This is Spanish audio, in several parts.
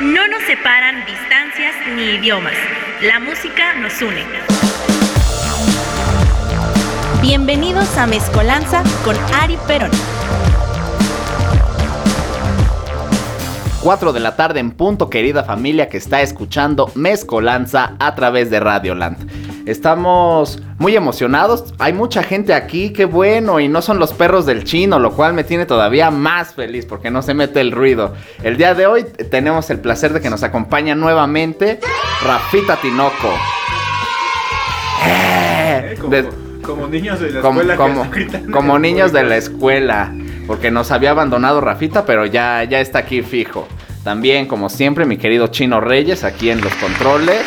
No nos separan distancias ni idiomas. La música nos une. Bienvenidos a Mezcolanza con Ari Perón. 4 de la tarde en punto, querida familia que está escuchando Mezcolanza a través de Radioland. Estamos muy emocionados, hay mucha gente aquí, qué bueno, y no son los perros del chino, lo cual me tiene todavía más feliz porque no se mete el ruido. El día de hoy tenemos el placer de que nos acompaña nuevamente Rafita Tinoco. Eh, como, niños de la escuela. Como, niños de la escuela, porque nos había abandonado Rafita, pero ya, ya está aquí fijo. También, como siempre, mi querido Chino Reyes aquí en los controles.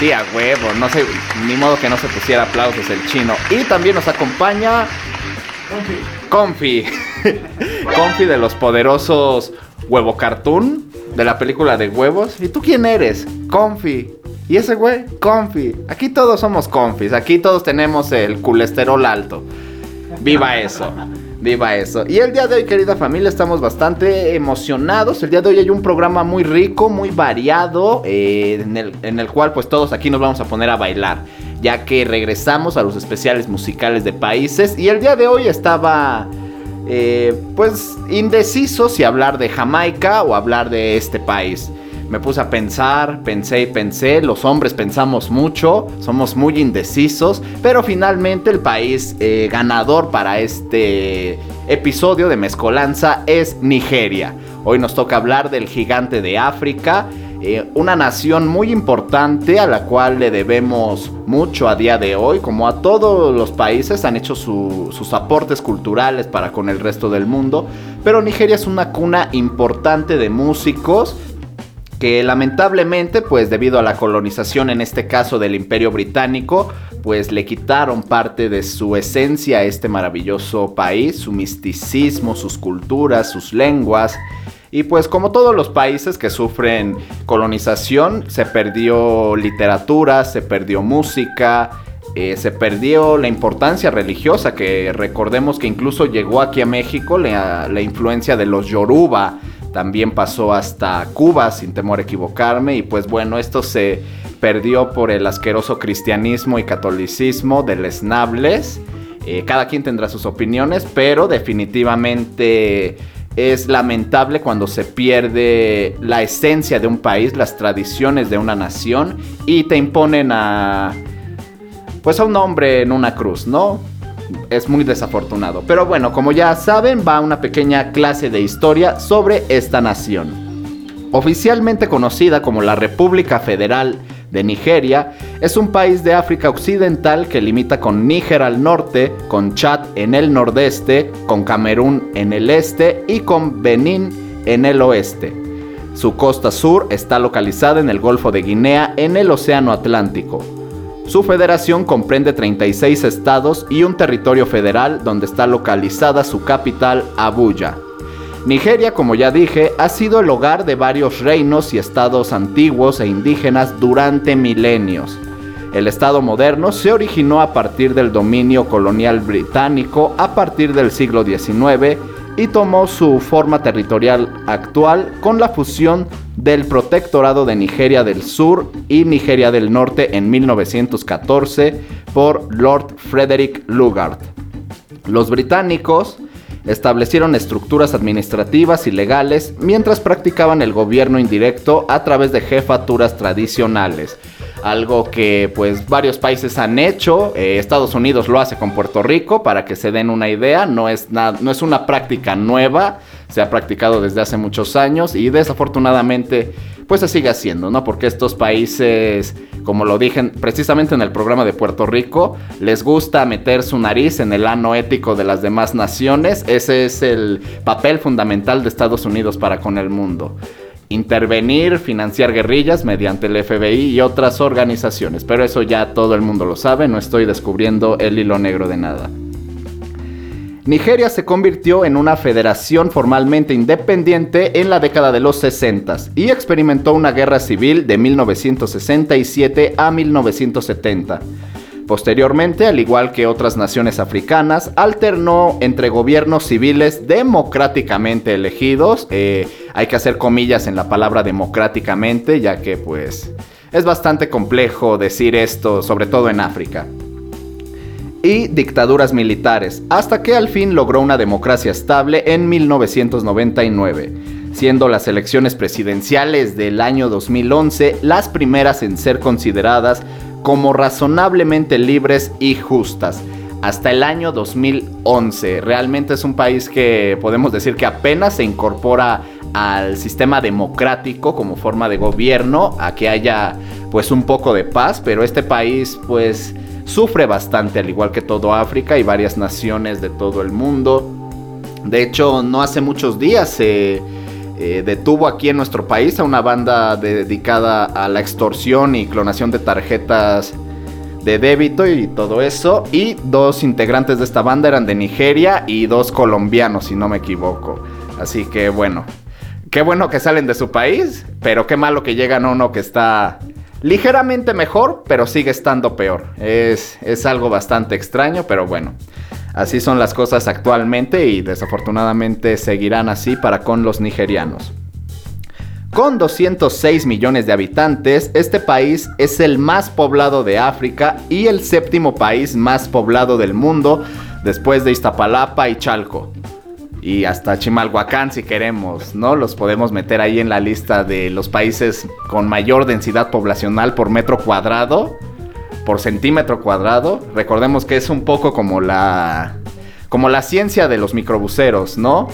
Sí, a huevo, no sé, ni modo que no se pusiera aplausos el chino. Y también nos acompaña. Confi. Confi de los poderosos Huevo Cartoon, de la película de huevos. ¿Y tú quién eres? Confi. ¿Y ese güey? Confi. Aquí todos somos confis, aquí todos tenemos el colesterol alto. Viva eso. Viva eso. Y el día de hoy, querida familia, estamos bastante emocionados. El día de hoy hay un programa muy rico, muy variado, eh, en, el, cual pues todos aquí nos vamos a poner a bailar, ya que regresamos a los especiales musicales de países. Y el día de hoy estaba... Eh, pues indeciso si hablar de Jamaica o hablar de este país me puse a pensar, pensé y pensé, los hombres pensamos mucho, somos muy indecisos, pero finalmente el país eh, ganador para este episodio de Mezcolanza es Nigeria. Hoy nos toca hablar del gigante de África, eh, una nación muy importante a la cual le debemos mucho a día de hoy, como a todos los países han hecho sus aportes culturales para con el resto del mundo, pero Nigeria es una cuna importante de músicos, que lamentablemente, pues debido a la colonización, en este caso del Imperio Británico, pues le quitaron parte de su esencia a este maravilloso país, su misticismo, sus culturas, sus lenguas. Y pues como todos los países que sufren colonización, se perdió literatura, se perdió música, eh, se perdió la importancia religiosa, que recordemos que incluso llegó aquí a México la, la influencia de los Yoruba, también pasó hasta Cuba, sin temor a equivocarme, y pues bueno, esto se perdió por el asqueroso cristianismo y catolicismo de lesnables. Eh, cada quien tendrá sus opiniones, pero definitivamente es lamentable cuando se pierde la esencia de un país, las tradiciones de una nación y te imponen a pues a un hombre en una cruz, ¿no? Es muy desafortunado. Pero bueno, como ya saben, va una pequeña clase de historia sobre esta nación. Oficialmente conocida como la República Federal de Nigeria, es un país de África Occidental que limita con Níger al norte, con Chad en el nordeste, con Camerún en el este y con Benín en el oeste. Su costa sur está localizada en el Golfo de Guinea en el Océano Atlántico. Su federación comprende 36 estados y un territorio federal donde está localizada su capital, Abuya. Nigeria, como ya dije, ha sido el hogar de varios reinos y estados antiguos e indígenas durante milenios. El Estado moderno se originó a partir del dominio colonial británico a partir del siglo XIX y tomó su forma territorial actual con la fusión del Protectorado de Nigeria del Sur y Nigeria del Norte en 1914 por Lord Frederick Lugard. Los británicos establecieron estructuras administrativas y legales mientras practicaban el gobierno indirecto a través de jefaturas tradicionales algo que pues varios países han hecho. Eh, Estados Unidos lo hace con Puerto Rico para que se den una idea. No es, no es una práctica nueva, se ha practicado desde hace muchos años y desafortunadamente pues se sigue haciendo, ¿no? Porque estos países, como lo dije precisamente en el programa de Puerto Rico, les gusta meter su nariz en el ano ético de las demás naciones. Ese es el papel fundamental de Estados Unidos para con el mundo intervenir, financiar guerrillas mediante el FBI y otras organizaciones. Pero eso ya todo el mundo lo sabe, no estoy descubriendo el hilo negro de nada. Nigeria se convirtió en una federación formalmente independiente en la década de los 60 y experimentó una guerra civil de 1967 a 1970. Posteriormente, al igual que otras naciones africanas, alternó entre gobiernos civiles democráticamente elegidos. Eh, hay que hacer comillas en la palabra democráticamente, ya que pues es bastante complejo decir esto, sobre todo en África. Y dictaduras militares, hasta que al fin logró una democracia estable en 1999, siendo las elecciones presidenciales del año 2011 las primeras en ser consideradas como razonablemente libres y justas. Hasta el año 2011. Realmente es un país que podemos decir que apenas se incorpora al sistema democrático como forma de gobierno, a que haya pues un poco de paz, pero este país pues sufre bastante al igual que todo África y varias naciones de todo el mundo. De hecho, no hace muchos días se eh, detuvo aquí en nuestro país a una banda dedicada a la extorsión y clonación de tarjetas de débito y todo eso. Y dos integrantes de esta banda eran de Nigeria y dos colombianos, si no me equivoco. Así que bueno, qué bueno que salen de su país, pero qué malo que llegan a uno que está ligeramente mejor, pero sigue estando peor. Es, es algo bastante extraño, pero bueno. Así son las cosas actualmente y desafortunadamente seguirán así para con los nigerianos. Con 206 millones de habitantes, este país es el más poblado de África y el séptimo país más poblado del mundo después de Iztapalapa y Chalco. Y hasta Chimalhuacán si queremos, ¿no? Los podemos meter ahí en la lista de los países con mayor densidad poblacional por metro cuadrado por centímetro cuadrado. Recordemos que es un poco como la como la ciencia de los microbuseros, ¿no?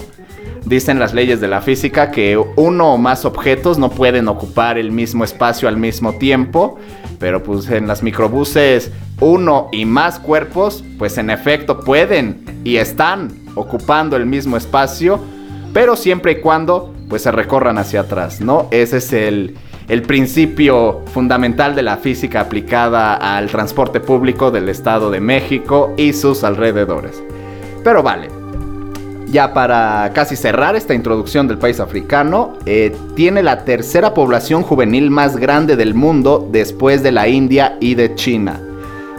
Dicen las leyes de la física que uno o más objetos no pueden ocupar el mismo espacio al mismo tiempo, pero pues en las microbuses uno y más cuerpos, pues en efecto pueden y están ocupando el mismo espacio, pero siempre y cuando pues se recorran hacia atrás, ¿no? Ese es el, el principio fundamental de la física aplicada al transporte público del Estado de México y sus alrededores. Pero vale, ya para casi cerrar esta introducción del país africano, eh, tiene la tercera población juvenil más grande del mundo después de la India y de China,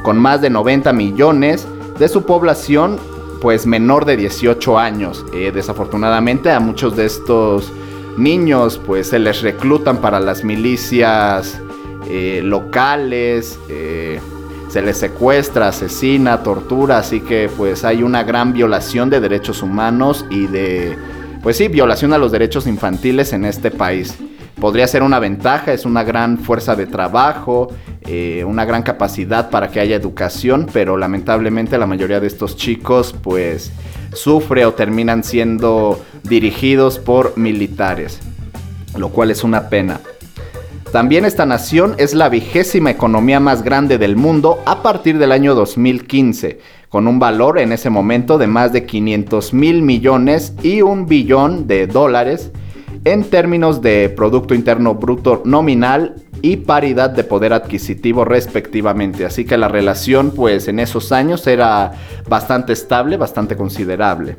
con más de 90 millones de su población pues menor de 18 años. Eh, desafortunadamente a muchos de estos niños pues se les reclutan para las milicias eh, locales, eh, se les secuestra, asesina, tortura, así que pues hay una gran violación de derechos humanos y de, pues sí, violación a los derechos infantiles en este país. Podría ser una ventaja, es una gran fuerza de trabajo, eh, una gran capacidad para que haya educación, pero lamentablemente la mayoría de estos chicos pues sufre o terminan siendo dirigidos por militares, lo cual es una pena. También esta nación es la vigésima economía más grande del mundo a partir del año 2015, con un valor en ese momento de más de 500 mil millones y un billón de dólares en términos de Producto Interno Bruto nominal y paridad de poder adquisitivo respectivamente. Así que la relación pues en esos años era bastante estable, bastante considerable.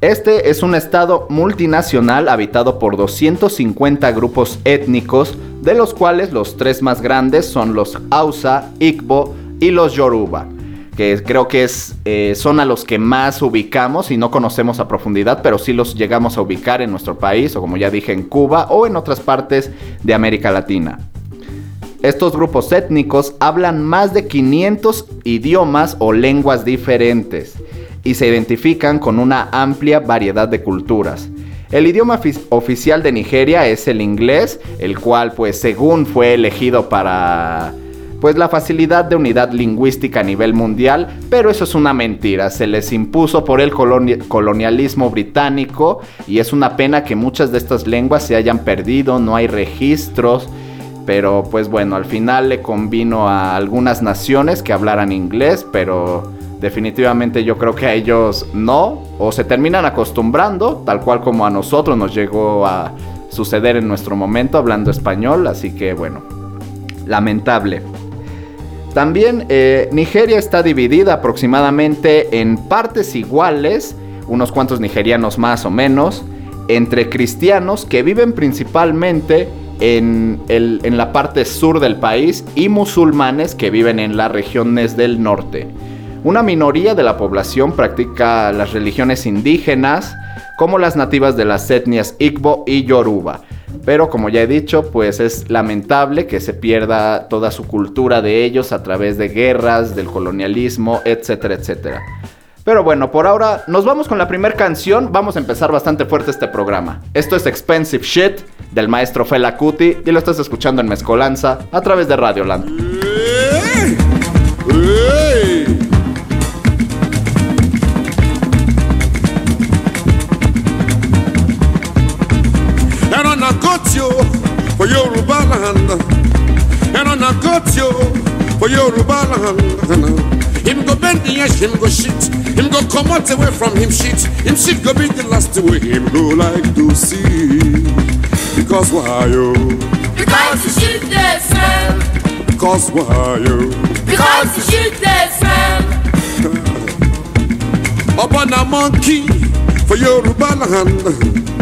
Este es un estado multinacional habitado por 250 grupos étnicos, de los cuales los tres más grandes son los Hausa, Igbo y los Yoruba que creo que es, eh, son a los que más ubicamos y no conocemos a profundidad, pero sí los llegamos a ubicar en nuestro país, o como ya dije, en Cuba o en otras partes de América Latina. Estos grupos étnicos hablan más de 500 idiomas o lenguas diferentes y se identifican con una amplia variedad de culturas. El idioma oficial de Nigeria es el inglés, el cual pues según fue elegido para pues la facilidad de unidad lingüística a nivel mundial, pero eso es una mentira, se les impuso por el colonialismo británico y es una pena que muchas de estas lenguas se hayan perdido, no hay registros, pero pues bueno, al final le convino a algunas naciones que hablaran inglés, pero definitivamente yo creo que a ellos no, o se terminan acostumbrando, tal cual como a nosotros nos llegó a suceder en nuestro momento hablando español, así que bueno, lamentable. También eh, Nigeria está dividida aproximadamente en partes iguales, unos cuantos nigerianos más o menos, entre cristianos que viven principalmente en, en la parte sur del país y musulmanes que viven en las regiones del norte. Una minoría de la población practica las religiones indígenas, como las nativas de las etnias Igbo y Yoruba. Pero como ya he dicho, pues es lamentable que se pierda toda su cultura de ellos a través de guerras, del colonialismo, etcétera, etcétera. Pero bueno, por ahora nos vamos con la primera canción. Vamos a empezar bastante fuerte este programa. Esto es Expensive Shit del maestro Fela Kuti y lo estás escuchando en Mezcolanza a través de Radio Yoruba land. Him go bend the edge, him go shit. Him go come out away from him shit. Him shit go be the last way him go like to see. Because why you? Because the shit they smell. Because why you? Because the shit they smell. Up on a monkey for Yoruba land.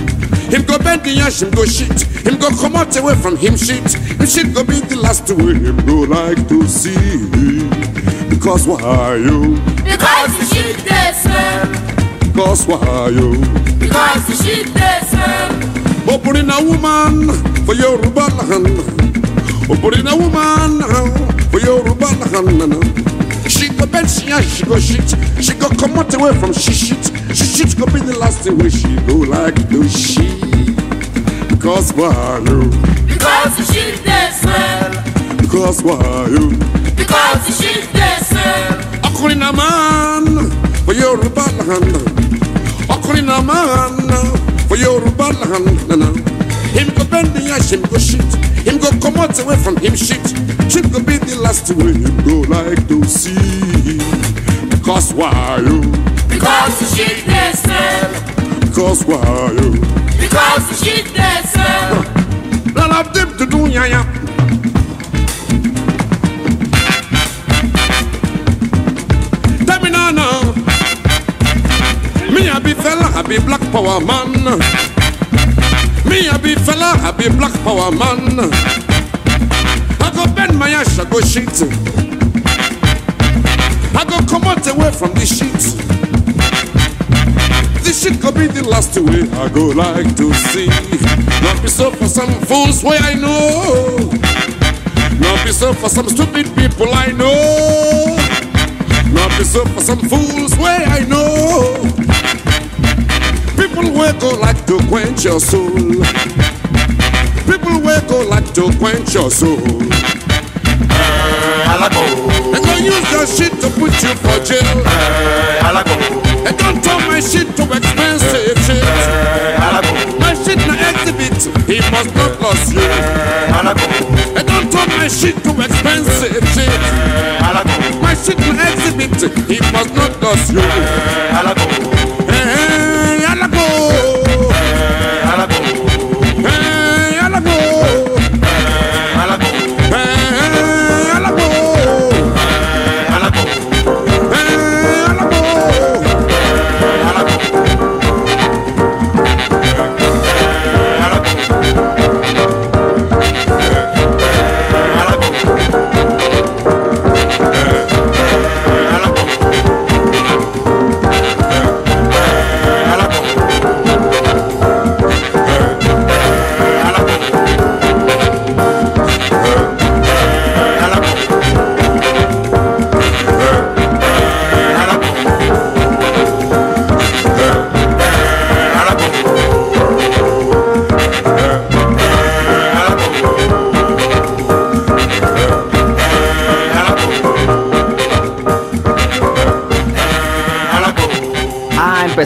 Him go bend the ash, him go shit. Him go come out away from him shit. Him shit go be the last way him go like to see. Because why are you? Because the shit they smell. Because why are you? Because the shit they smell. Put in a woman for your land. Oh, put in a woman for your land. She go bend, she and she go shit. She go come out away from she shit. She shit go be the last thing where she go like do she. Because why you? Because the shit they smell. Because why you? Because the shit they smell. Náà máa ń for Yorùbá land. Náà máa ń for Yorùbá land. Him go bend the ash, him go shit. Him go come out away from him shit. Shit go be the last way him go like to see. Because why you? Because the shit they smell. Because why you? Because the shit they smell. None of them to do ya ya. Tell me now, now. Me a be fella, I be black power man. Me a be fella, I be black power man. I go bend my ass, I go shit. I go come out away from this shit. This shit could be the last way I go like to see. Not be so for some fools way I know. Not be so for some stupid people I know. Not be so for some fools way I know. People will go like to quench your soul. People will go like to quench your soul. And gonna use your shit to put you for jail. And don't turn my shit to expensive shit. My shit na exhibit, he must not lose you. And don't turn my shit to expensive shit. My shit na exhibit, he must not lose you. Hey,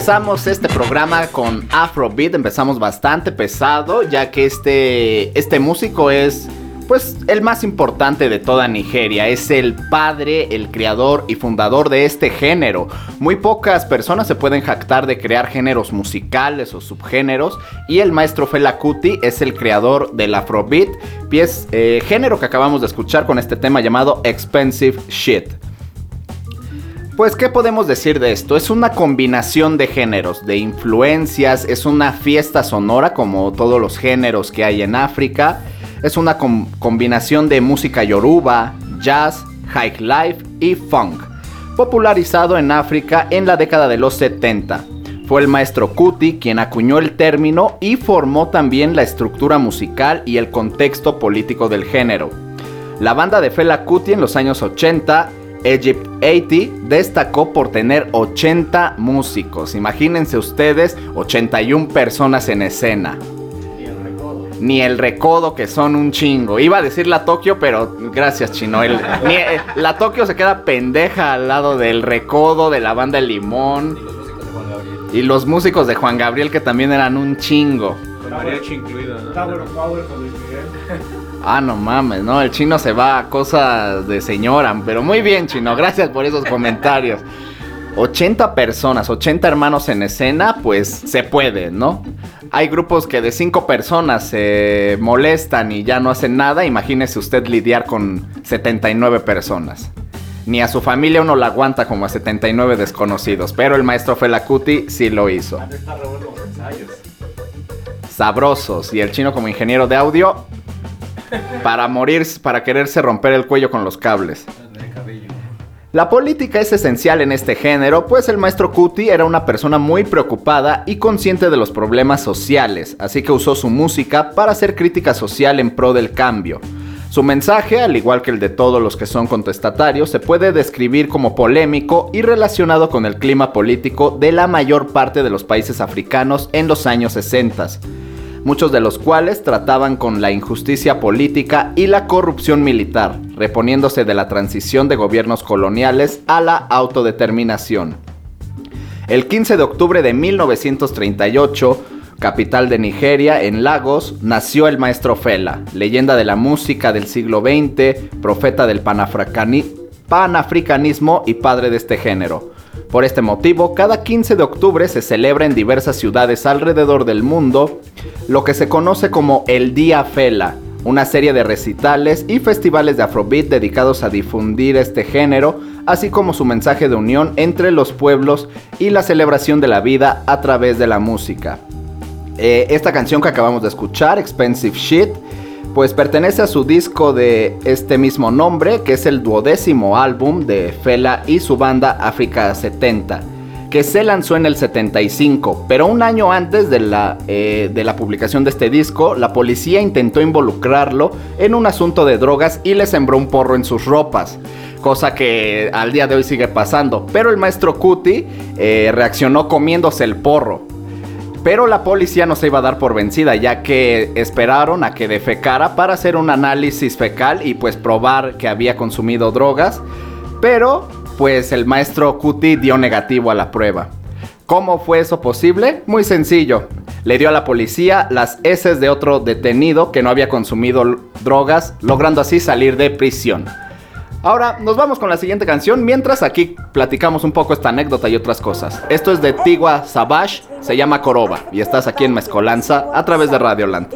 empezamos este programa con Afrobeat, empezamos bastante pesado, ya que este, este músico es pues el más importante de toda Nigeria, es el padre, el creador y fundador de este género. Muy pocas personas se pueden jactar de crear géneros musicales o subgéneros y el maestro Fela Kuti es el creador del Afrobeat, pies, eh, género que acabamos de escuchar con este tema llamado Expensive Shit. Pues, ¿qué podemos decir de esto? Es una combinación de géneros, de influencias, es una fiesta sonora como todos los géneros que hay en África. Es una combinación de música yoruba, jazz, high life y funk, popularizado en África en la década de los 70. Fue el maestro Kuti quien acuñó el término y formó también la estructura musical y el contexto político del género. La banda de Fela Kuti en los años 80 Egypt 80 destacó por tener 80 músicos. Imagínense ustedes, 81 personas en escena. Ni el recodo. Ni el recodo, que son un chingo. Iba a decir la Tokio, pero gracias, Chino. Eh, la Tokio se queda pendeja al lado del recodo, de la banda El Limón. Y los músicos de Juan Gabriel, que también eran un chingo. Con mariachi incluido, Ah, no mames, ¿no? El chino se va a cosas de señora. Pero muy bien, chino. Gracias por esos comentarios. 80 personas, 80 hermanos en escena, pues se puede, ¿no? Hay grupos que de 5 personas se molestan y ya no hacen nada. Imagínese usted lidiar con 79 personas. Ni a su familia uno la aguanta como a 79 desconocidos. Pero el maestro Felacuti sí lo hizo. Sabrosos. Y el chino como ingeniero de audio para morir, para quererse romper el cuello con los cables. La política es esencial en este género, pues el maestro Cuti era una persona muy preocupada y consciente de los problemas sociales, así que usó su música para hacer crítica social en pro del cambio. Su mensaje, al igual que el de todos los que son contestatarios, se puede describir como polémico y relacionado con el clima político de la mayor parte de los países africanos en los años 60 muchos de los cuales trataban con la injusticia política y la corrupción militar, reponiéndose de la transición de gobiernos coloniales a la autodeterminación. El 15 de octubre de 1938, capital de Nigeria, en Lagos, nació el maestro Fela, leyenda de la música del siglo XX, profeta del panafricanismo y padre de este género. Por este motivo, cada 15 de octubre se celebra en diversas ciudades alrededor del mundo lo que se conoce como el Día Fela, una serie de recitales y festivales de Afrobeat dedicados a difundir este género, así como su mensaje de unión entre los pueblos y la celebración de la vida a través de la música. Eh, esta canción que acabamos de escuchar, Expensive Shit, pues pertenece a su disco de este mismo nombre, que es el duodécimo álbum de Fela y su banda África 70, que se lanzó en el 75, pero un año antes de la, eh, de la publicación de este disco, la policía intentó involucrarlo en un asunto de drogas y le sembró un porro en sus ropas cosa que al día de hoy sigue pasando. Pero el maestro Cuti eh, reaccionó comiéndose el porro. Pero la policía no se iba a dar por vencida, ya que esperaron a que defecara para hacer un análisis fecal y pues probar que había consumido drogas. Pero pues el maestro Cuti dio negativo a la prueba. ¿Cómo fue eso posible? Muy sencillo. Le dio a la policía las heces de otro detenido que no había consumido drogas, logrando así salir de prisión. Ahora nos vamos con la siguiente canción, mientras aquí platicamos un poco esta anécdota y otras cosas. Esto es de Tigua Savage, se llama Coroba y estás aquí en Mezcolanza a través de Radio Land.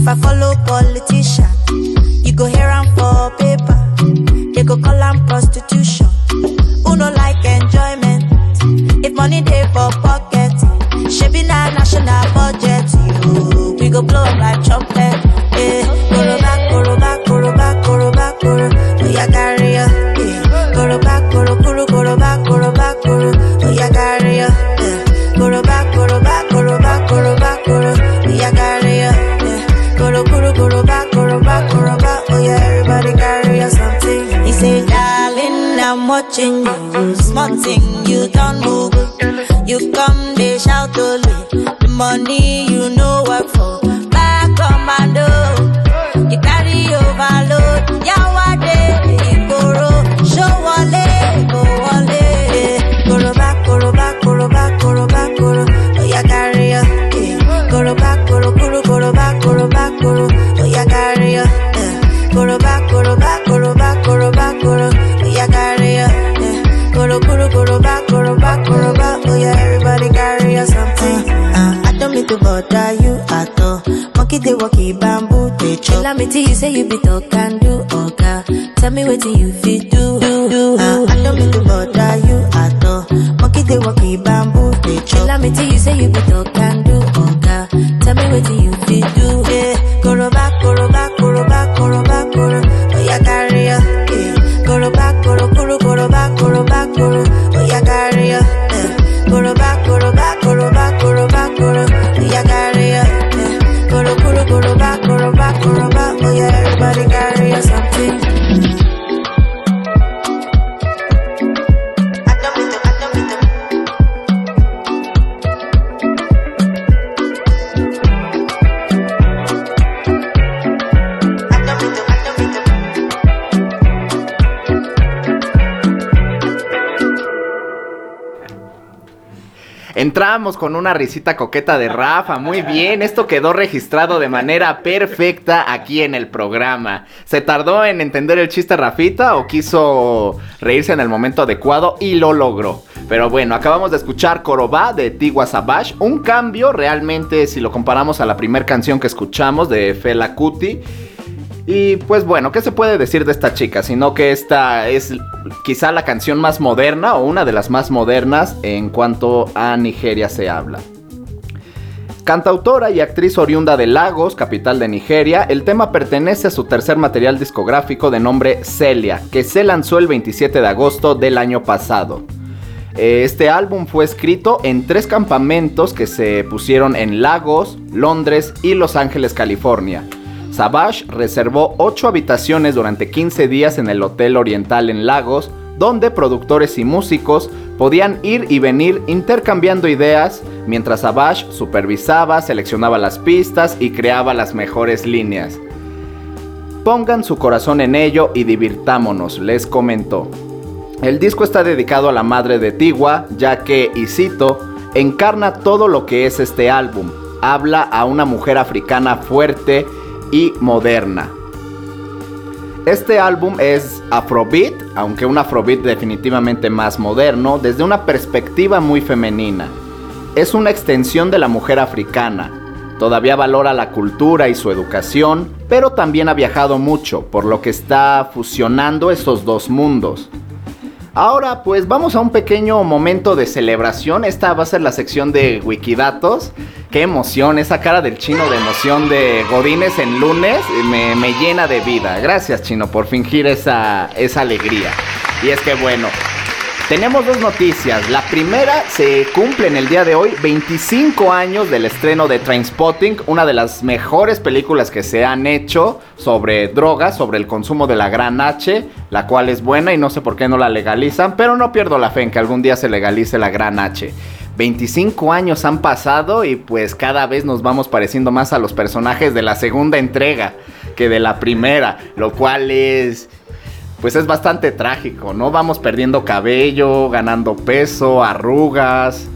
If I follow politician, you go hear am for paper. They go call am prostitution. Who no like enjoyment? If money dey for pocket, shebi na national budget. You, we go blow like trumpet. they walk in bamboo, they chop. Tell me till you say you be talk and do, oga. Okay. Tell me what you fit do, do, do. Uh, I don't mean to bother you at all. Monkey they walk in bamboo, they chop. Tell me till you say you be talk and do, oga. Okay. Tell me what you fit do. Entramos con una risita coqueta de Rafa. Muy bien, esto quedó registrado de manera perfecta aquí en el programa. ¿Se tardó en entender el chiste Rafita o quiso reírse en el momento adecuado y lo logró? Pero bueno, acabamos de escuchar Korobá de Tiwa Savage. Un cambio realmente si lo comparamos a la primera canción que escuchamos de Fela Kuti. Y pues bueno, ¿qué se puede decir de esta chica? Sino que esta es quizá la canción más moderna o una de las más modernas en cuanto a Nigeria se habla. Cantautora y actriz oriunda de Lagos, capital de Nigeria, el tema pertenece a su tercer material discográfico de nombre Celia, que se lanzó el 27 de agosto del año pasado. Eh, Este álbum fue escrito en tres campamentos que se pusieron en Lagos, Londres y Los Ángeles, California. Savage reservó 8 habitaciones durante 15 días en el Hotel Oriental en Lagos, donde productores y músicos podían ir y venir intercambiando ideas mientras Savage supervisaba, seleccionaba las pistas y creaba las mejores líneas. Pongan su corazón en ello y divirtámonos, les comentó. El disco está dedicado a la madre de Tigua, ya que, y cito, encarna todo lo que es este álbum. Habla a una mujer africana fuerte y moderna. Este álbum es Afrobeat, aunque un Afrobeat definitivamente más moderno, desde una perspectiva muy femenina. Es una extensión de la mujer africana. Todavía valora la cultura y su educación, pero también ha viajado mucho, por lo que está fusionando esos dos mundos. Ahora pues vamos a un pequeño momento de celebración. Esta va a ser la sección de Wikidatos. Qué emoción, esa cara del chino de emoción de Godines en lunes me, me llena de vida. Gracias chino por fingir esa, esa alegría. Y es que bueno, tenemos dos noticias. La primera se cumple en el día de hoy 25 años del estreno de Trainspotting, una de las mejores películas que se han hecho sobre drogas, sobre el consumo de la gran H, la cual es buena y no sé por qué no la legalizan, pero no pierdo la fe en que algún día se legalice la gran H. 25 años han pasado y pues cada vez nos vamos pareciendo más a los personajes de la segunda entrega que de la primera, lo cual es pues es bastante trágico, ¿no? Vamos perdiendo cabello, ganando peso, arrugas,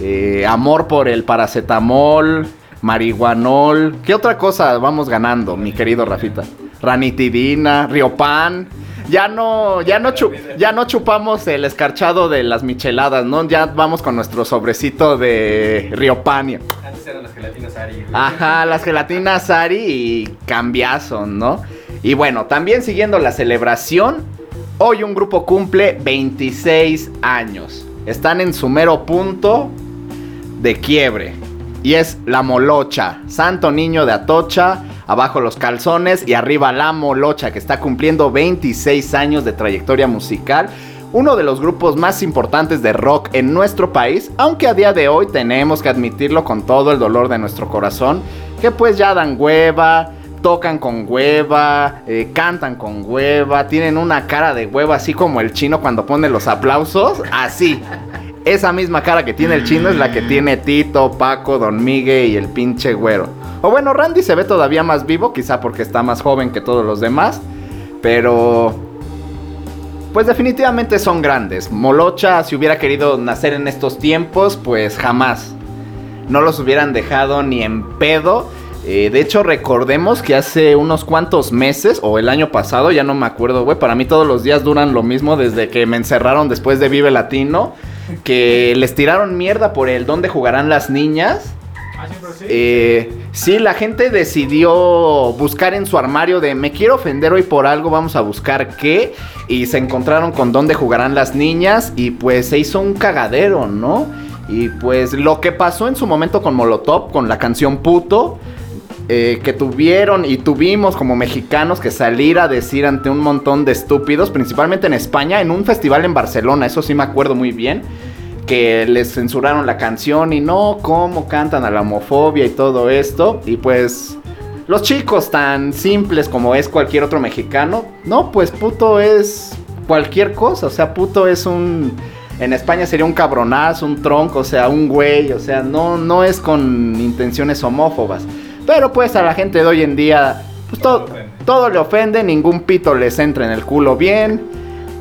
eh, amor por el paracetamol, marihuanol. ¿Qué otra cosa vamos ganando, mi querido Rafita? Ranitidina, Riopan. Ya no, ya no, chu- ya no chupamos el escarchado de las micheladas, ¿no? Ya vamos con nuestro sobrecito de Riopan. Antes eran las gelatinas Ari. Ajá, las gelatinas Ari y cambiazo, ¿no? Y bueno, también siguiendo la celebración, hoy un grupo cumple 26 años. Están en su mero punto de quiebre. Y es la molocha, Santo Niño de Atocha, abajo los calzones y arriba la molocha, que está cumpliendo 26 años de trayectoria musical. Uno de los grupos más importantes de rock en nuestro país, aunque a día de hoy tenemos que admitirlo con todo el dolor de nuestro corazón, que pues ya dan hueva, tocan con hueva, eh, cantan con hueva, tienen una cara de hueva así como el chino cuando pone los aplausos, así. Esa misma cara que tiene el chino es la que tiene Tito, Paco, Don Migue y el pinche güero. O bueno, Randy se ve todavía más vivo, quizá porque está más joven que todos los demás, pero pues definitivamente son grandes. Molocha, si hubiera querido nacer en estos tiempos, pues jamás. No los hubieran dejado ni en pedo. Eh, de hecho, recordemos que hace unos cuantos meses, o el año pasado, ya no me acuerdo, güey. Para mí todos los días duran lo mismo desde que me encerraron después de Vive Latino. Que les tiraron mierda por el dónde jugarán las niñas. Eh, sí, la gente decidió buscar en su armario de me quiero ofender hoy por algo, vamos a buscar qué. Y se encontraron con dónde jugarán las niñas y pues se hizo un cagadero, ¿no? Y pues lo que pasó en su momento con Molotov, con la canción Puto, eh, que tuvieron y tuvimos como mexicanos que salir a decir ante un montón de estúpidos, principalmente en España, en un festival en Barcelona, eso sí me acuerdo muy bien, que les censuraron la canción y no, cómo cantan a la homofobia y todo esto, y pues... Los chicos tan simples como es cualquier otro mexicano, no, pues puto es cualquier cosa, o sea, puto es un en España sería un cabronazo, un tronco, o sea, un güey, o sea, no, no es con intenciones homófobas. Pero pues a la gente de hoy en día, pues todo, todo le ofende, ningún pito les entra en el culo bien.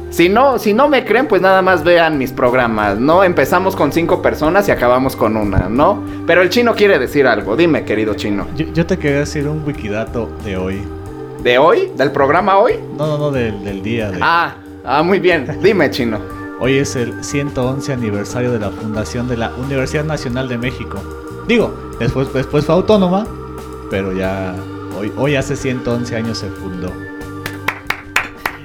Si no, si no me creen, pues nada más vean mis programas, ¿no? Empezamos con cinco personas y acabamos con una, ¿no? Pero el chino quiere decir algo, dime, querido chino. Yo, yo te quería decir un wikidato de hoy. ¿De hoy? ¿Del programa hoy? No, no, no, del, del día. De... Ah, ah, muy bien, dime, chino. Hoy es el 111 aniversario de la fundación de la Universidad Nacional de México. Digo, después, después fue autónoma, pero ya hoy, hoy hace 111 años se fundó.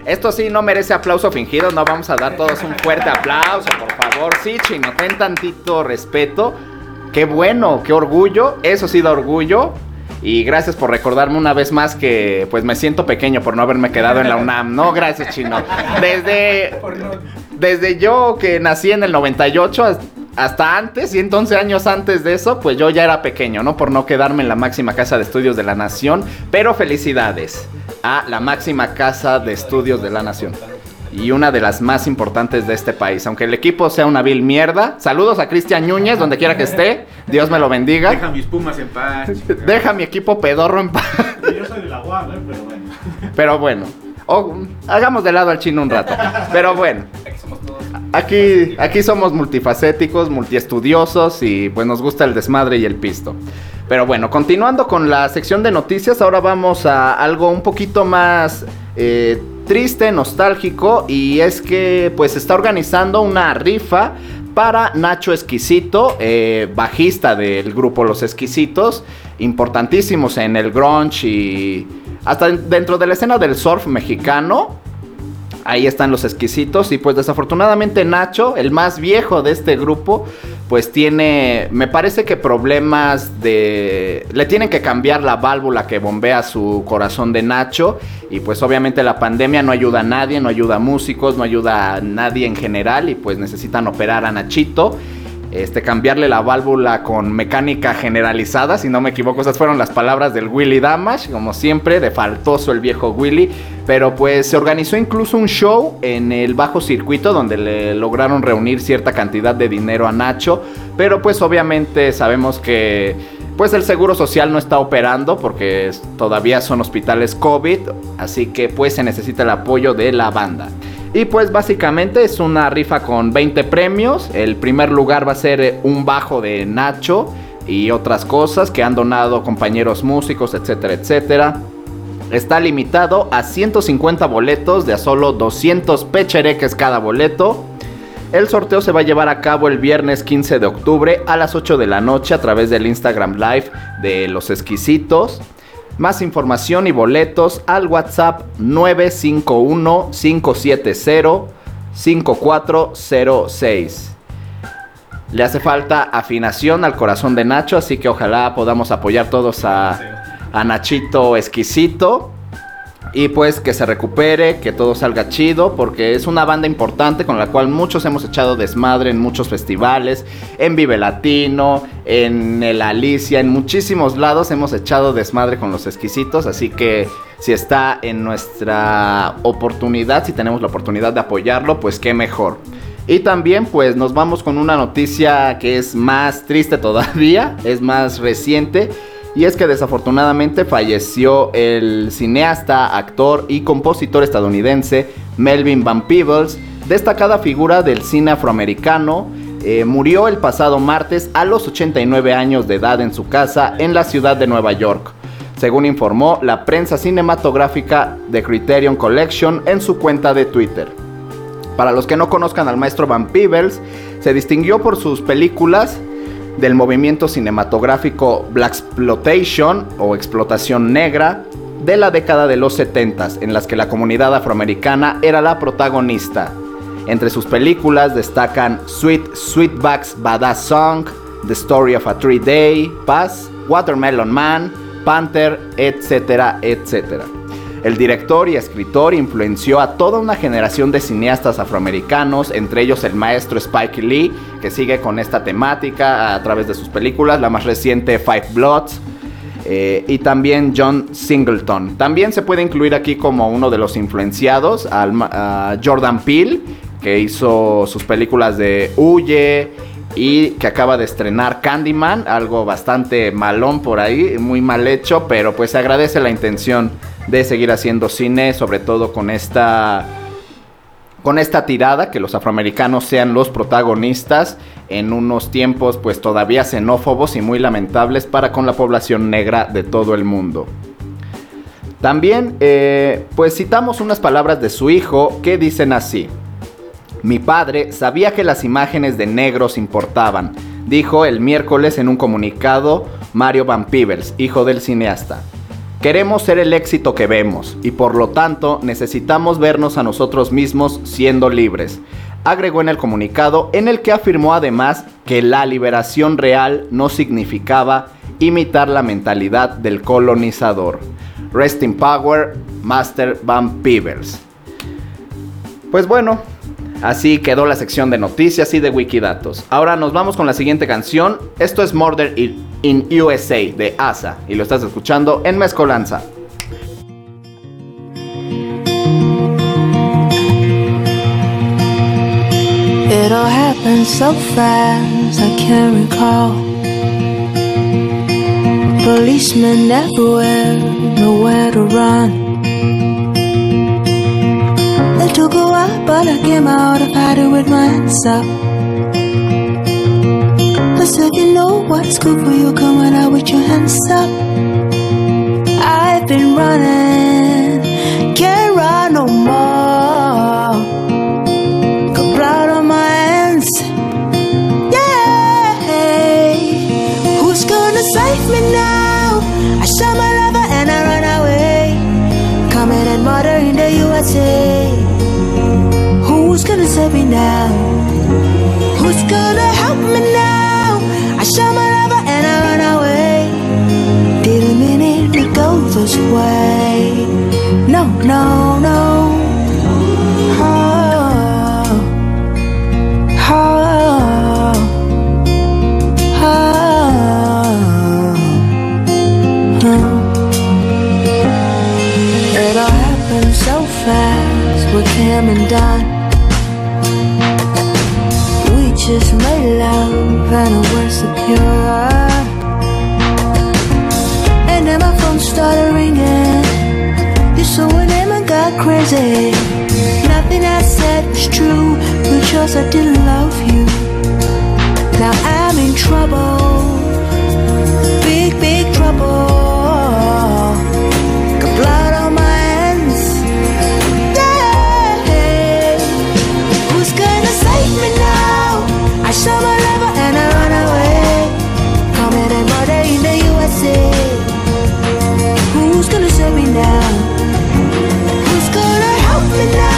Esto sí no merece aplauso fingido, no vamos a dar todos un fuerte aplauso, por favor. Sí, chino, ten tantito respeto. Qué bueno, qué orgullo, eso sí da orgullo. Y gracias por recordarme una vez más que pues me siento pequeño por no haberme quedado en la UNAM. No, gracias, chino. Desde desde yo que nací en el 98 hasta antes, y entonces años antes de eso, pues yo ya era pequeño, ¿no? Por no quedarme en la máxima casa de estudios de la nación. Pero felicidades a la máxima casa de estudios de la nación. Y una de las más importantes de este país. Aunque el equipo sea una vil mierda. Saludos a Cristian Núñez, donde quiera que esté. Dios me lo bendiga. Deja mis pumas en paz. Deja mi equipo pedorro en paz. Yo soy de la UAM, ¿eh? pero bueno. Pero bueno. O, hagamos de lado al chino un rato. Pero bueno. Aquí aquí somos multifacéticos, multiestudiosos y pues nos gusta el desmadre y el pisto. Pero bueno, continuando con la sección de noticias, ahora vamos a algo un poquito más eh, triste, nostálgico y es que pues se está organizando una rifa para Nacho Exquisito, eh, bajista del grupo Los Exquisitos, importantísimos en el grunge y hasta dentro de la escena del surf mexicano. Ahí están los exquisitos. Y pues desafortunadamente Nacho, el más viejo de este grupo, pues tiene, me parece que problemas de... Le tienen que cambiar la válvula que bombea su corazón de Nacho. Y pues obviamente la pandemia no ayuda a nadie, no ayuda a músicos, no ayuda a nadie en general. Y pues necesitan operar a Nachito este, cambiarle la válvula con mecánica generalizada, si no me equivoco, esas fueron las palabras del Willy Damage, como siempre, de faltoso el viejo Willy, pero pues se organizó incluso un show en el bajo circuito donde le lograron reunir cierta cantidad de dinero a Nacho, pero pues obviamente sabemos que pues el seguro social no está operando porque todavía son hospitales COVID, así que pues se necesita el apoyo de la banda. Y pues básicamente es una rifa con 20 premios. El primer lugar va a ser eh, un bajo de Nacho y otras cosas que han donado compañeros músicos, etcétera, etcétera. Está limitado a 150 boletos de a solo 200 pechereques cada boleto. El sorteo se va a llevar a cabo el viernes 15 de octubre a las 8 de la noche a través del Instagram Live de Los Exquisitos. Más información y boletos al WhatsApp 951-570-5406. Le hace falta afinación al corazón de Nacho, así que ojalá podamos apoyar todos a, a Nachito Exquisito. Y pues que se recupere, que todo salga chido, porque es una banda importante con la cual muchos hemos echado desmadre en muchos festivales, en Vive Latino, en el Alicia, en muchísimos lados hemos echado desmadre con los exquisitos, así que si está en nuestra oportunidad, si tenemos la oportunidad de apoyarlo, pues qué mejor. Y también pues nos vamos con una noticia que es más triste todavía, es más reciente. Y es que desafortunadamente falleció el cineasta, actor y compositor estadounidense Melvin Van Peebles, destacada figura del cine afroamericano. Eh, murió el pasado martes a los 89 años de edad en su casa en la ciudad de Nueva York, según informó la prensa cinematográfica de Criterion Collection en su cuenta de Twitter. Para los que no conozcan al maestro Van Peebles, se distinguió por sus películas del movimiento cinematográfico Black Exploitation o explotación negra de la década de los 70 en las que la comunidad afroamericana era la protagonista. Entre sus películas destacan Sweet Sweetback's Badass Song, The Story of a Three Day, Pass, Watermelon Man, Panther, etcétera, etcétera. El director y escritor influenció a toda una generación de cineastas afroamericanos, entre ellos el maestro Spike Lee, que sigue con esta temática a través de sus películas, la más reciente Five Bloods, eh, y también John Singleton. También se puede incluir aquí como uno de los influenciados a Jordan Peele, que hizo sus películas de Huye y que acaba de estrenar Candyman, algo bastante malón por ahí, muy mal hecho, pero pues se agradece la intención de seguir haciendo cine, sobre todo con esta con esta tirada que los afroamericanos sean los protagonistas en unos tiempos pues todavía xenófobos y muy lamentables para con la población negra de todo el mundo. También eh, pues citamos unas palabras de su hijo que dicen así. Mi padre sabía que las imágenes de negros importaban, dijo el miércoles en un comunicado Mario Van Peebles, hijo del cineasta. Queremos ser el éxito que vemos y por lo tanto necesitamos vernos a nosotros mismos siendo libres, agregó en el comunicado en el que afirmó además que la liberación real no significaba imitar la mentalidad del colonizador. Rest in Power, Master Van. Pues bueno, así quedó la sección de noticias y de Wikidatos. Ahora nos vamos con la siguiente canción. Esto es Murder in USA de ASA y lo estás escuchando en Mezcolanza. It all happened so fast, I can't recall. Policemen everywhere, nowhere to run. Hiding with my hands up. I said, you know what's good for you, coming out with your hands up. I've been running, No, no. Oh. Oh, oh. It all happened so fast, what came and done. We just made love and it was secure. And crazy. Nothing I said was true because I didn't love you. Now I'm in trouble, big, big trouble. Got blood on my hands. Yeah. Who's gonna save me now? I saw my lover and I run away. Coming and murder in the USA. Who's gonna save me now? Gonna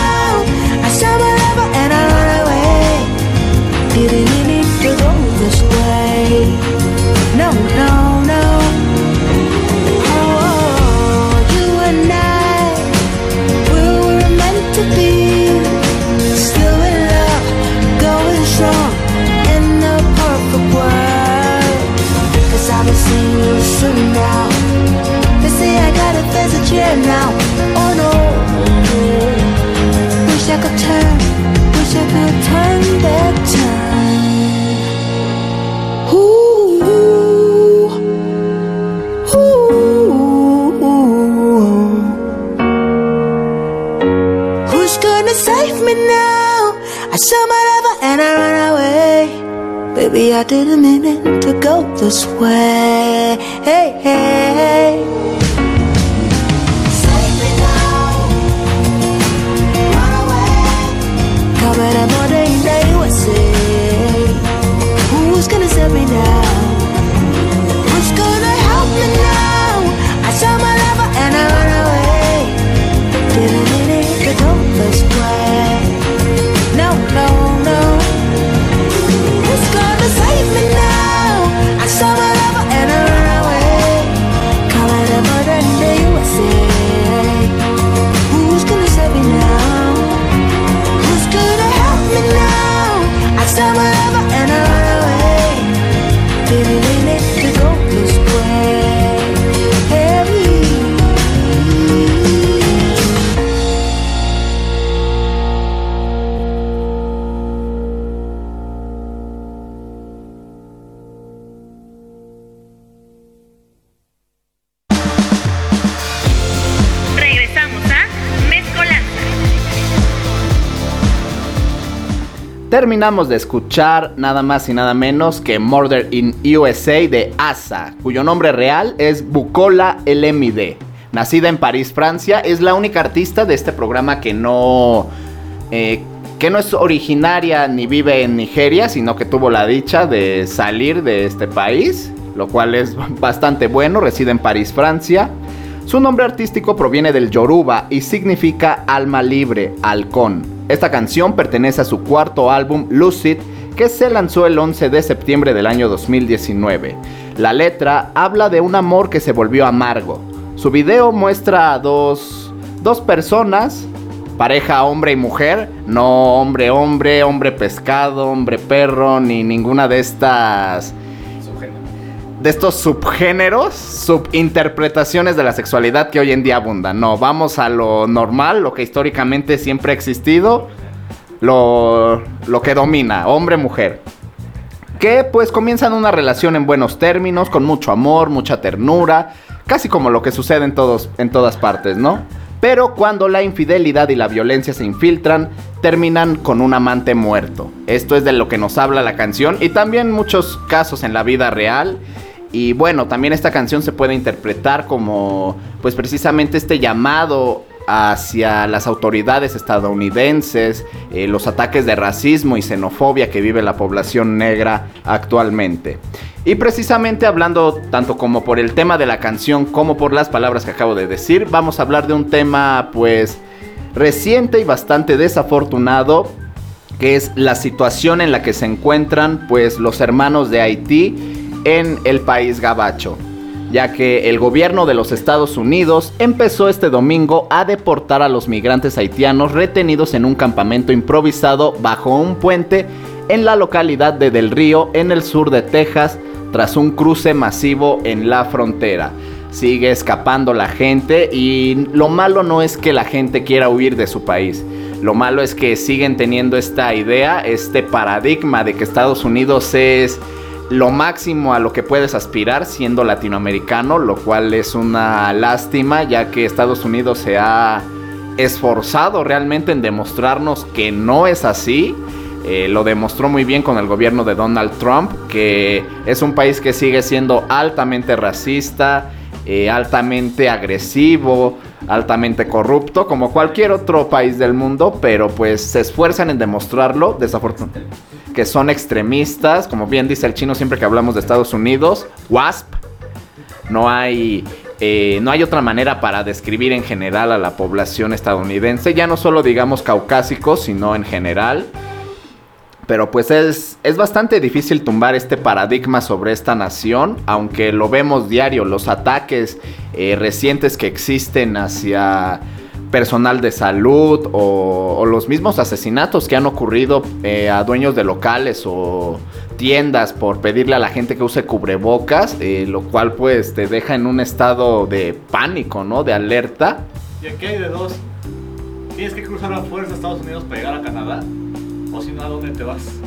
terminamos de escuchar nada más y nada menos que Murder in USA de Asa, cuyo nombre real es Bucola LMD. Nacida en París, Francia, es la única artista de este programa que no, eh, que no es originaria ni vive en Nigeria, sino que tuvo la dicha de salir de este país, lo cual es bastante bueno, reside en París, Francia. Su nombre artístico proviene del yoruba y significa alma libre, halcón. Esta canción pertenece a su cuarto álbum Lucid, que se lanzó el 11 de septiembre del año 2019. La letra habla de un amor que se volvió amargo. Su video muestra a dos, dos personas, pareja hombre y mujer, no hombre hombre, hombre pescado, hombre perro, ni ninguna de estas de estos subgéneros, subinterpretaciones de la sexualidad que hoy en día abundan. No, vamos a lo normal, lo que históricamente siempre ha existido, lo, lo que domina, hombre-mujer. Que pues comienzan una relación en buenos términos, con mucho amor, mucha ternura, casi como lo que sucede en, todos, en todas partes, ¿no? Pero cuando la infidelidad y la violencia se infiltran, terminan con un amante muerto. Esto es de lo que nos habla la canción y también muchos casos en la vida real. Y bueno, también esta canción se puede interpretar como pues precisamente este llamado hacia las autoridades estadounidenses, eh, los ataques de racismo y xenofobia que vive la población negra actualmente. Y precisamente hablando tanto como por el tema de la canción como por las palabras que acabo de decir, vamos a hablar de un tema pues reciente y bastante desafortunado, que es la situación en la que se encuentran pues los hermanos de Haití en el país gabacho, ya que el gobierno de los Estados Unidos empezó este domingo a deportar a los migrantes haitianos retenidos en un campamento improvisado bajo un puente en la localidad de Del Río, en el sur de Texas, tras un cruce masivo en la frontera. Sigue escapando la gente y lo malo no es que la gente quiera huir de su país. Lo malo es que siguen teniendo esta idea, este paradigma de que Estados Unidos es lo máximo a lo que puedes aspirar siendo latinoamericano, lo cual es una lástima ya que Estados Unidos se ha esforzado realmente en demostrarnos que no es así. Eh, lo demostró muy bien con el gobierno de Donald Trump, que es un país que sigue siendo altamente racista, eh, altamente agresivo, altamente corrupto, como cualquier otro país del mundo, pero pues se esfuerzan en demostrarlo, desafortunadamente que son extremistas, como bien dice el chino siempre que hablamos de Estados Unidos, WASP. No hay, eh, no hay otra manera para describir en general a la población estadounidense, ya no solo digamos caucásicos, sino en general. Pero pues es, es bastante difícil tumbar este paradigma sobre esta nación, aunque lo vemos diario, los ataques eh, recientes que existen hacia personal de salud o, los mismos asesinatos que han ocurrido eh, a dueños de locales o tiendas por pedirle a la gente que use cubrebocas, eh, lo cual pues te deja en un estado de pánico, ¿no? De alerta. ¿Y aquí hay de dos? ¿Tienes que cruzar a fuerza a Estados Unidos para llegar a Canadá? ¿O si no, a dónde te vas?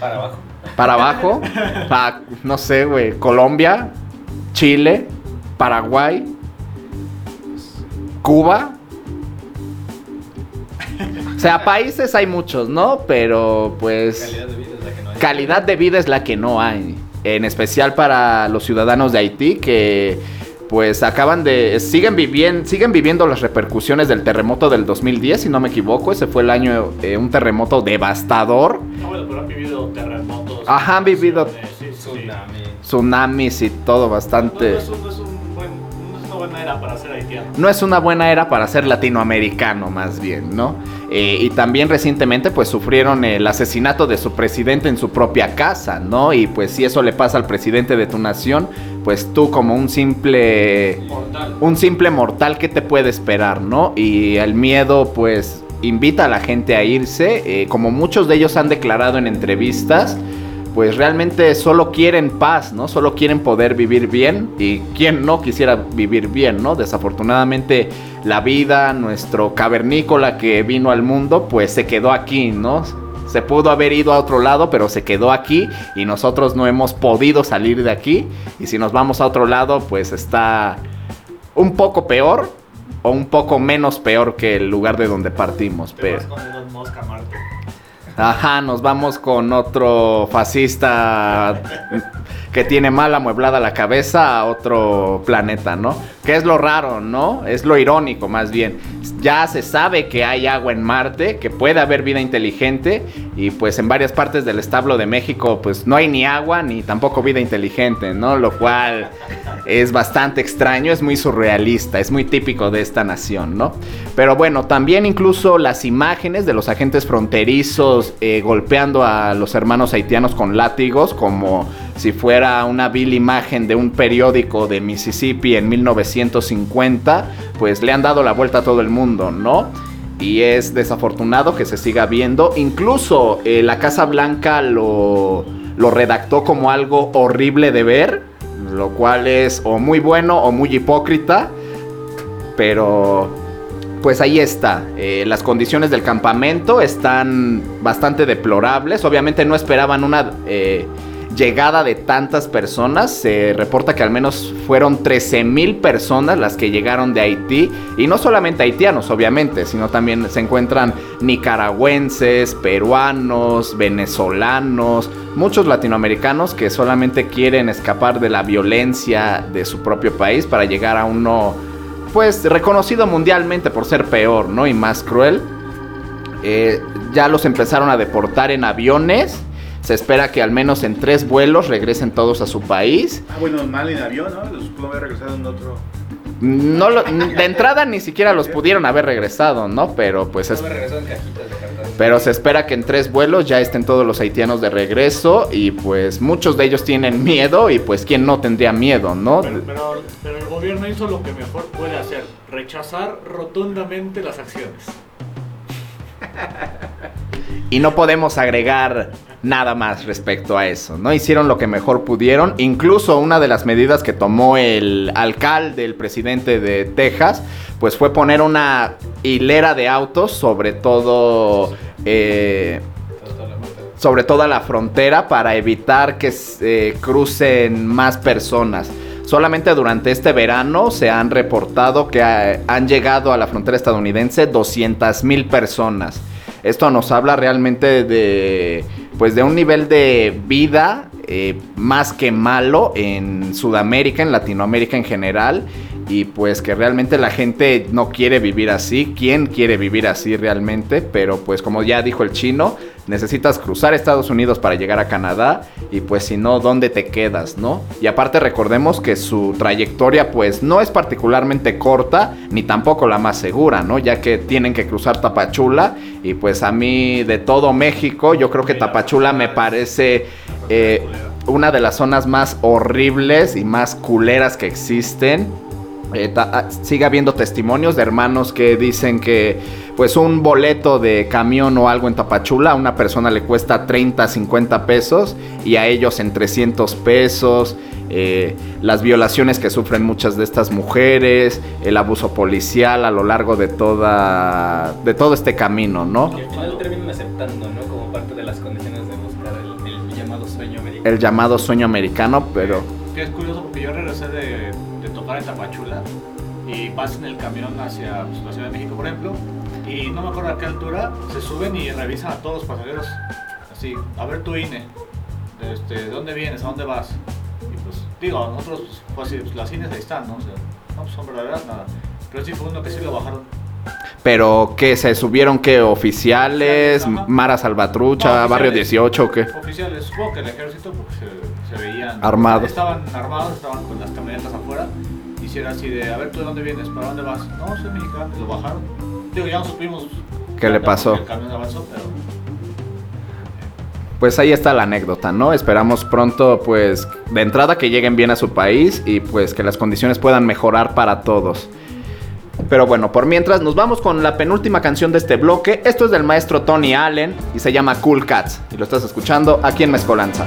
Para abajo. Para abajo, pa- no sé, güey, Colombia, Chile, Paraguay, Cuba. O sea, países hay muchos, ¿no? Pero pues Calidad de vida es la que no hay. calidad de vida es la que no hay. En especial para los ciudadanos de Haití que pues acaban de siguen viviendo siguen viviendo las repercusiones del terremoto del 2010 si no me equivoco ese fue el año eh, un terremoto devastador No, bueno, pero han vivido terremotos. Ajá, han vivido- Sí, sí, sí. Tsunami. tsunamis y todo bastante no no es un es buena era para ser haitiano. no es una buena era para ser latinoamericano más bien, ¿no? Eh, y también recientemente pues sufrieron el asesinato de su presidente en su propia casa, ¿no? Y pues si eso le pasa al presidente de tu nación, pues tú como un simple Mortal. un simple mortal que te puede esperar, ¿no? Y el miedo pues invita a la gente a irse, eh, como muchos de ellos han declarado en entrevistas, pues realmente solo quieren paz, ¿no? Solo quieren poder vivir bien y quién no quisiera vivir bien, ¿no? Desafortunadamente la vida, nuestro cavernícola que vino al mundo, pues se quedó aquí, ¿no? Se pudo haber ido a otro lado, pero se quedó aquí y nosotros no hemos podido salir de aquí. Y si nos vamos a otro lado, pues está un poco peor. o un poco menos peor que el lugar de donde partimos. Te vas con Marte. Ajá, nos vamos con otro fascista que tiene mal amueblada la cabeza a otro planeta, ¿no? Que es lo raro, ¿no? Es lo irónico más bien. Ya se sabe que hay agua en Marte, que puede haber vida inteligente y pues en varias partes del establo de México pues no hay ni agua ni tampoco vida inteligente, ¿no? Lo cual es bastante extraño, es muy surrealista, es muy típico de esta nación, ¿no? Pero bueno, también incluso las imágenes de los agentes fronterizos eh, golpeando a los hermanos haitianos con látigos, como si fuera una vil imagen de un periódico de Mississippi en 1950, pues le han dado la vuelta a todo el mundo, ¿no? Y es desafortunado que se siga viendo. Incluso eh, la Casa Blanca lo, lo redactó como algo horrible de ver, lo cual es o muy bueno o muy hipócrita. Pero pues ahí está. Eh, las condiciones del campamento están bastante deplorables. Obviamente no esperaban una eh, llegada de tantas personas. Se reporta que al menos fueron 13 mil personas las que llegaron de Haití. Y no solamente haitianos, obviamente, sino también se encuentran nicaragüenses, peruanos, venezolanos, muchos latinoamericanos que solamente quieren escapar de la violencia de su propio país para llegar a uno, pues, reconocido mundialmente por ser peor, ¿no? Y más cruel. Eh, ya los empezaron a deportar en aviones. Se espera que al menos en tres vuelos regresen todos a su país. Ah, bueno, mal en avión, ¿no? Los pudo haber regresado en otro. No lo- de entrada ni siquiera los pudieron haber regresado, ¿no? Pero pues es, pero se espera que en tres vuelos ya estén todos los haitianos de regreso y pues muchos de ellos tienen miedo y pues quién no tendría miedo, ¿no? Pero, pero, pero el gobierno hizo lo que mejor puede hacer, rechazar rotundamente las acciones. Y no podemos agregar nada más respecto a eso, ¿no? Hicieron lo que mejor pudieron. Incluso una de las medidas que tomó el alcalde, el presidente de Texas, pues fue poner una hilera de autos sobre todo... eh, sobre toda la frontera para evitar que se crucen más personas. Solamente durante este verano se han reportado que eh, han llegado a la frontera estadounidense 200 mil personas. Esto nos habla realmente de, pues, de un nivel de vida eh, más que malo en Sudamérica, en Latinoamérica en general. Y pues que realmente la gente no quiere vivir así. ¿Quién quiere vivir así realmente? Pero pues como ya dijo el chino, necesitas cruzar Estados Unidos para llegar a Canadá. Y pues si no, ¿dónde te quedas, no? Y aparte recordemos que su trayectoria pues no es particularmente corta, ni tampoco la más segura, ¿no? Ya que tienen que cruzar Tapachula. Y pues a mí de todo México, yo creo que Tapachula me parece... eh, una de las zonas más horribles y más culeras que existen. Eh, ta- ah, sigue habiendo testimonios de hermanos que dicen que pues un boleto de camión o algo en Tapachula a una persona le cuesta 30, 50 pesos y a ellos en 300 pesos. eh, las violaciones que sufren muchas de estas mujeres, el abuso policial a lo largo de toda de todo este camino, ¿no? Que al final terminan aceptando, ¿no? Como parte de las condiciones de buscar el, el llamado sueño americano. El llamado sueño americano, pero Que es curioso porque yo regresé de, tocar en Tapachula y vas en el camión hacia pues, la Ciudad de México, por ejemplo, y no me acuerdo a qué altura, se suben y revisan a todos los pasajeros. Así, a ver tu INE, este, ¿de dónde vienes? ¿A dónde vas? Y pues, digo, a nosotros, pues, así, pues, las INES ahí están, ¿no? O sea, no pues, son verdaderas, nada. Pero sí fue uno que sí lo bajaron. pero que se subieron que oficiales, Ajá. Mara Salvatrucha, No, Barrio oficiales. 18 o qué. Oficiales, supongo que el ejército porque se, se veían Armados. Estaban armados, estaban con las camionetas afuera. Y si era así de, a ver, ¿tú de dónde vienes? ¿Para dónde vas? No, soy mexicano. y Lo bajaron. Digo, ya no supimos ¿Qué le pasó? El camión avanzó, pero Pues ahí está la anécdota, ¿no? Esperamos pronto, pues, de entrada que lleguen bien a su país y pues que las condiciones puedan mejorar para todos. Pero bueno, por mientras nos vamos con la penúltima canción de este bloque. Esto es del maestro Tony Allen y se llama Cool Cats. Y lo estás escuchando aquí en Mezcolanza.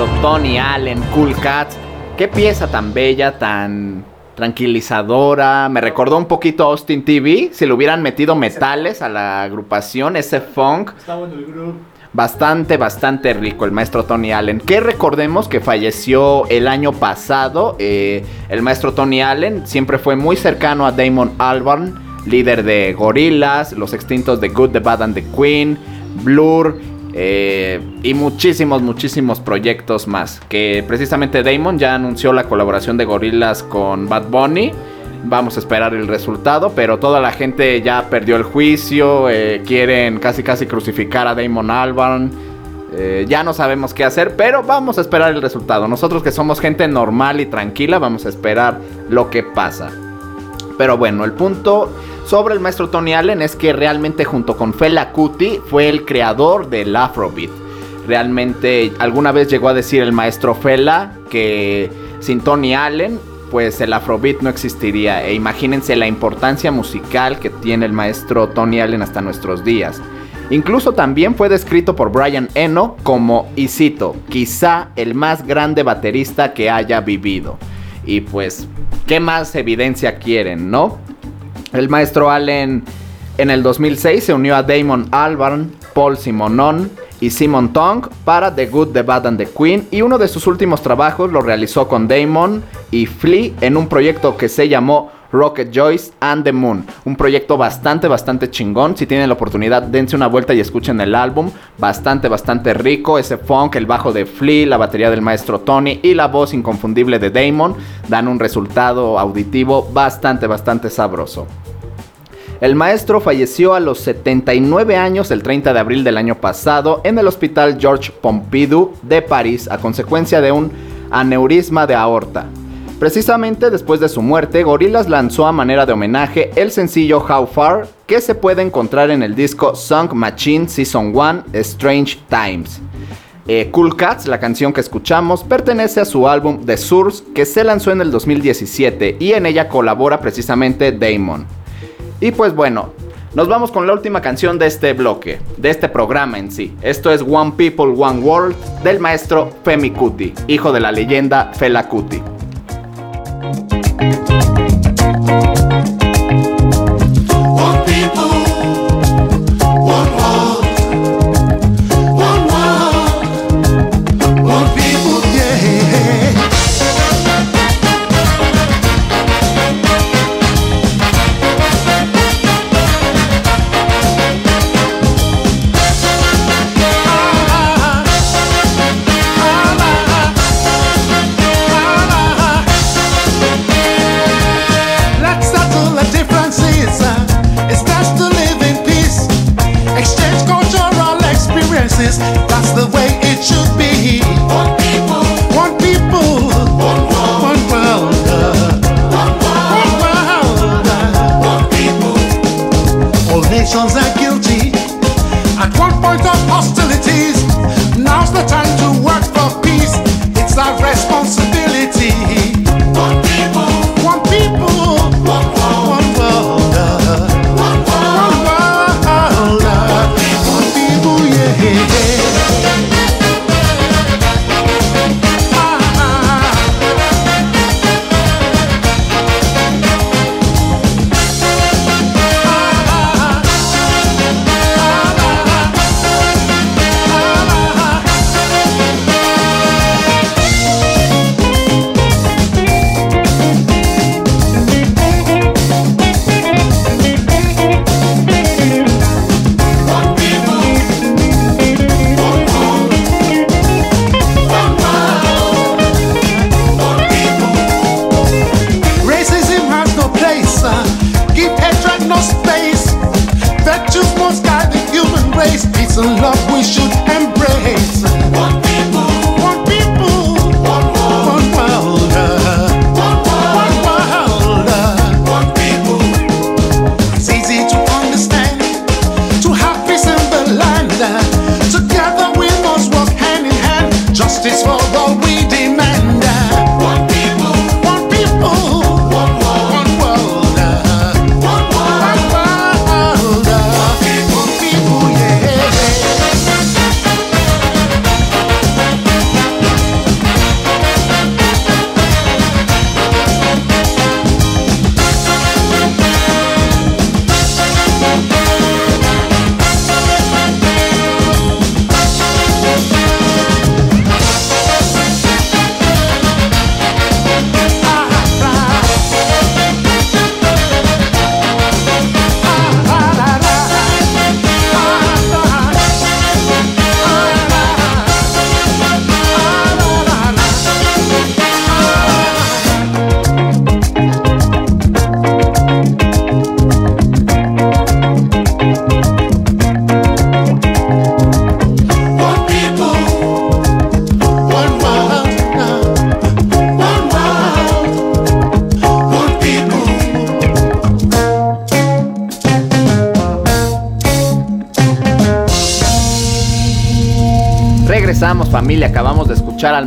Maestro Tony Allen, Cool Cats. Qué pieza tan bella, tan tranquilizadora. Me recordó un poquito a Austin TV. Si le hubieran metido metales a la agrupación, ese funk. Está bueno el grupo. Bastante, bastante rico el maestro Tony Allen. Que recordemos que falleció el año pasado. Eh, el maestro Tony Allen siempre fue muy cercano a Damon Albarn, líder de Gorillaz, los extintos de Good, The Bad and The Queen, Blur. Eh, y muchísimos, muchísimos proyectos más. Que precisamente Damon ya anunció la colaboración de Gorillaz con Bad Bunny. Vamos a esperar el resultado, pero toda la gente ya perdió el juicio, eh, quieren casi casi crucificar a Damon Albarn. Eh, ya no sabemos qué hacer, pero vamos a esperar el resultado. Nosotros que somos gente normal y tranquila, vamos a esperar lo que pasa. Pero bueno, el punto sobre el maestro Tony Allen es que realmente junto con Fela Kuti fue el creador del Afrobeat. Realmente alguna vez llegó a decir el maestro Fela que sin Tony Allen pues el Afrobeat no existiría. E imagínense la importancia musical que tiene el maestro Tony Allen hasta nuestros días. Incluso también fue descrito por Brian Eno como, y cito, quizá el más grande baterista que haya vivido. Y pues, ¿qué más evidencia quieren, no? El maestro Allen en el 2006 se unió a Damon Albarn, Paul Simonon y Simon Tong para The Good, The Bad and The Queen y uno de sus últimos trabajos lo realizó con Damon y Flea en un proyecto que se llamó Rocket Joyce and the Moon. Un proyecto bastante, bastante chingón. Si tienen la oportunidad, dense una vuelta y escuchen el álbum. Bastante, bastante rico. Ese funk, el bajo de Flea, la batería del maestro Tony y la voz inconfundible de Damon dan un resultado auditivo bastante, bastante sabroso. El maestro falleció a los 79 años el 30 de abril del año pasado en el hospital Georges Pompidou de París a consecuencia de un aneurisma de aorta. Precisamente después de su muerte, Gorillaz lanzó a manera de homenaje el sencillo How Far que se puede encontrar en el disco Song Machine Season 1 Strange Times. Eh, cool Cats, la canción que escuchamos, pertenece a su álbum The Source que se lanzó en el 2017 y en ella colabora precisamente Damon. Y pues bueno, nos vamos con la última canción de este bloque, de este programa en sí. Esto es One People, One World del maestro Femi Kuti, hijo de la leyenda Fela Kuti. That's the way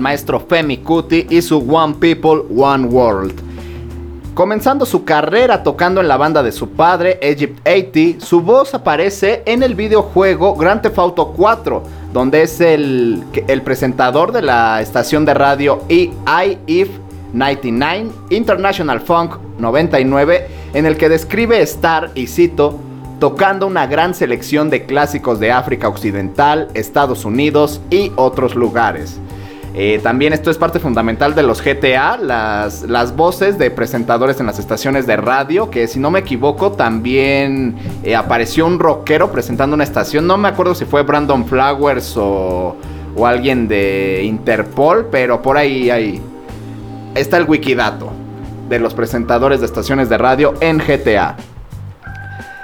maestro Femi Kuti y su One People, One World. Comenzando su carrera tocando en la banda de su padre, Egypt 80, su voz aparece en el videojuego Grand Theft Auto 4, donde es el, el presentador de la estación de radio EIF 99 International Funk 99, en el que describe estar, y cito, tocando una gran selección de clásicos de África Occidental, Estados Unidos y otros lugares. Eh, también esto es parte fundamental de los GTA, las, las, voces de presentadores en las estaciones de radio, que si no me equivoco también eh, apareció un rockero presentando una estación, no me acuerdo si fue Brandon Flowers o, o alguien de Interpol, pero por ahí, ahí está el wikidato de los presentadores de estaciones de radio en GTA.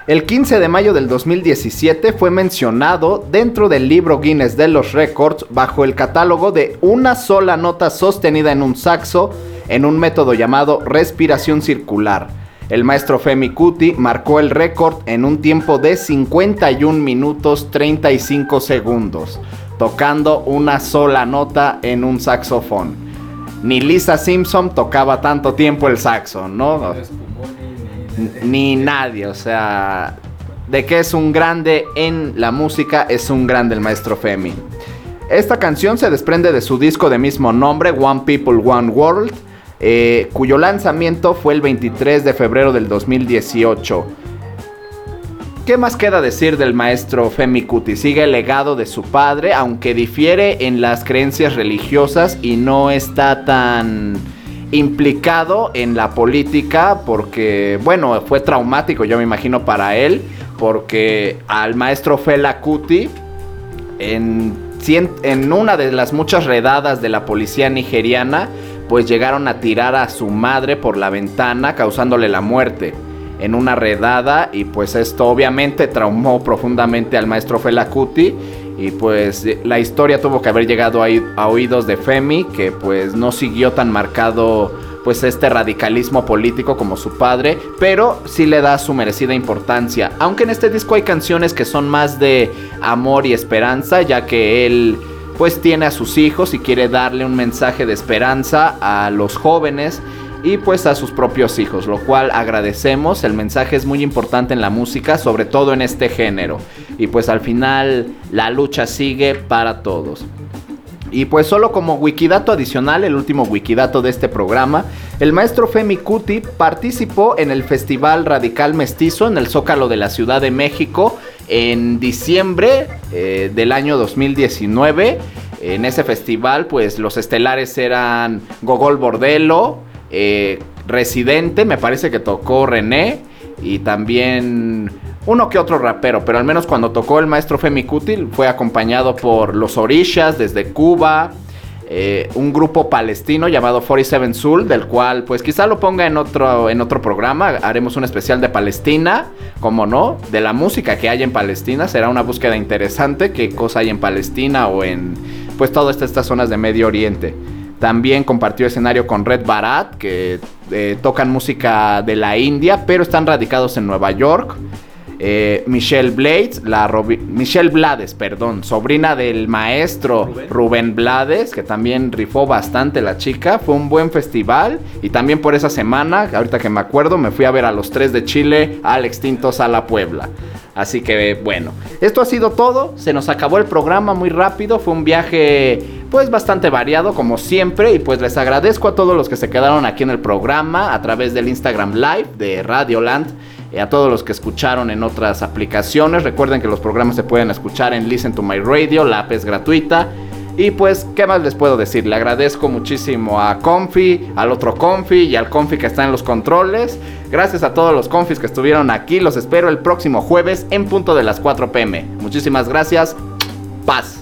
El 15 de mayo del 2017 fue mencionado dentro del libro Guinness de los Records bajo el catálogo de una sola nota sostenida en un saxo en un método llamado respiración circular. El maestro Femi Kuti marcó el récord en un tiempo de 51 minutos 35 segundos, tocando una sola nota en un saxofón. Ni Lisa Simpson tocaba tanto tiempo el saxo, ¿no? Ni nadie, o sea, de que es un grande en la música, es un grande el maestro Femi. Esta canción se desprende de su disco de mismo nombre, One People, One World, eh, cuyo lanzamiento fue el 23 de febrero del 2018. ¿Qué más queda decir del maestro Femi Kuti? Sigue el legado de su padre, aunque difiere en las creencias religiosas y no está tan implicado en la política porque, bueno, fue traumático, yo me imagino, para él, porque al maestro Fela Kuti, en, en una de las muchas redadas de la policía nigeriana, pues llegaron a tirar a su madre por la ventana, causándole la muerte en una redada y pues esto obviamente traumó profundamente al maestro Fela Kuti y pues la historia tuvo que haber llegado a, oídos de Femi, que pues no siguió tan marcado pues este radicalismo político como su padre, pero sí le da su merecida importancia. Aunque en este disco hay canciones que son más de amor y esperanza, ya que él pues tiene a sus hijos y quiere darle un mensaje de esperanza a los jóvenes y pues a sus propios hijos, lo cual agradecemos. El mensaje es muy importante en la música, sobre todo en este género. Y pues al final la lucha sigue para todos. Y pues solo como wikidato adicional, el último wikidato de este programa, el maestro Femi Kuti participó en el Festival Radical Mestizo en el Zócalo de la Ciudad de México en diciembre eh, del año 2019. En ese festival pues los estelares eran Gogol Bordelo, eh, Residente, me parece que tocó René y también uno que otro rapero, pero al menos cuando tocó el maestro Femi Kutil fue acompañado por los Orishas desde Cuba, eh, un grupo palestino llamado 47 Soul, del cual pues quizá lo ponga en otro, en otro programa, haremos un especial de Palestina, como no, de la música que hay en Palestina, será una búsqueda interesante, qué cosa hay en Palestina o en pues todas estas zonas de Medio Oriente. También compartió escenario con Red Barat, que eh, tocan música de la India, pero están radicados en Nueva York. Eh, Michelle Blades, la Michelle Blades, perdón, sobrina del maestro Rubén. Blades, que también rifó bastante la chica. Fue un buen festival y también por esa semana, ahorita que me acuerdo, me fui a ver a los tres de Chile al extinto Sala Puebla. Así que bueno, esto ha sido todo. Se nos acabó el programa muy rápido. Fue un viaje pues bastante variado como siempre y pues les agradezco a todos los que se quedaron aquí en el programa a través del Instagram Live de Radioland a todos los que escucharon en otras aplicaciones. Recuerden que los programas se pueden escuchar en Listen to My Radio, la app es gratuita. Y pues, ¿qué más les puedo decir? Le agradezco muchísimo a Confi, al otro Confi y al Confi que está en los controles. Gracias a todos los Confis que estuvieron aquí. Los espero el próximo jueves en punto de las 4 pm. Muchísimas gracias. Paz.